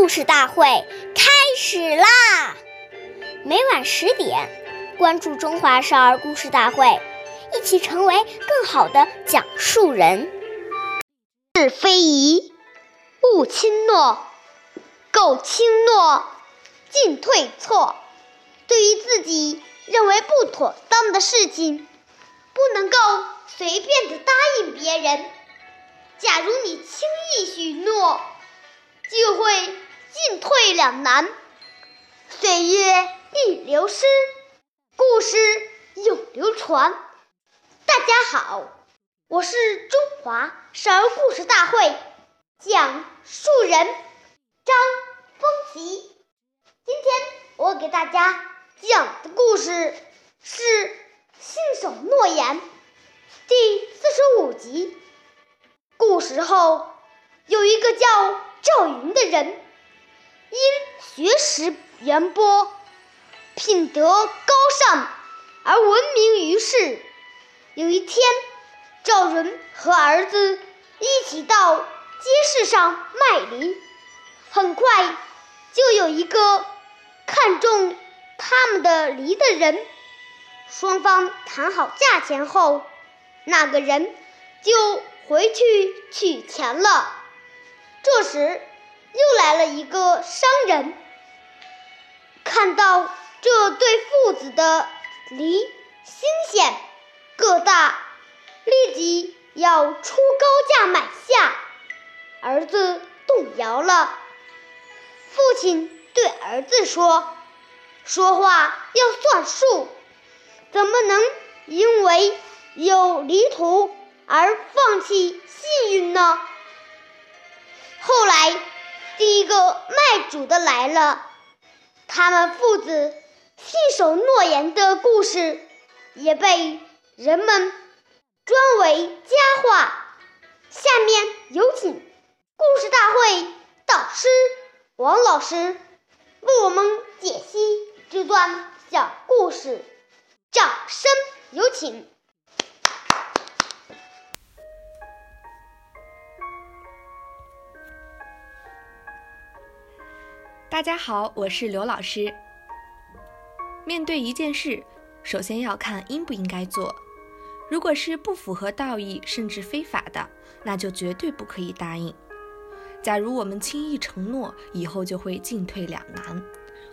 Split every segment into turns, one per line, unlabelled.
故事大会开始啦！每晚十点，关注《中华少儿故事大会》，一起成为更好的讲述人。
是非宜，勿轻诺；苟轻诺，进退错。对于自己认为不妥当的事情，不能够随便的答应别人。假如你轻易许诺，就会进退两难，岁月易流失，故事永流传。大家好，我是中华少儿故事大会讲述人张风奇。今天我给大家讲的故事是《信守诺言》第四十五集。古时候有一个叫。赵云的人，因学识渊博、品德高尚而闻名于世。有一天，赵云和儿子一起到街市上卖梨，很快就有一个看中他们的梨的人。双方谈好价钱后，那个人就回去取钱了。这时，又来了一个商人，看到这对父子的梨新鲜个大，立即要出高价买下。儿子动摇了，父亲对儿子说：“说话要算数，怎么能因为有梨图而放弃信誉呢？”后来，第一个卖主的来了，他们父子信守诺言的故事也被人们专为佳话。下面有请故事大会导师王老师为我们解析这段小故事，掌声有请。
大家好，我是刘老师。面对一件事，首先要看应不应该做。如果是不符合道义甚至非法的，那就绝对不可以答应。假如我们轻易承诺，以后就会进退两难。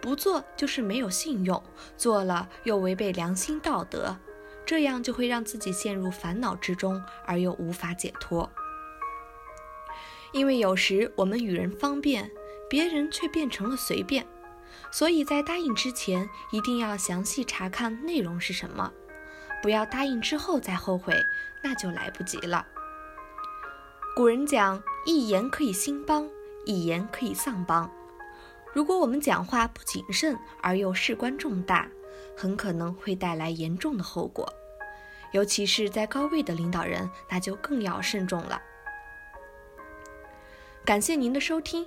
不做就是没有信用，做了又违背良心道德，这样就会让自己陷入烦恼之中，而又无法解脱。因为有时我们与人方便。别人却变成了随便，所以在答应之前一定要详细查看内容是什么，不要答应之后再后悔，那就来不及了。古人讲，一言可以兴邦，一言可以丧邦。如果我们讲话不谨慎而又事关重大，很可能会带来严重的后果，尤其是在高位的领导人，那就更要慎重了。感谢您的收听。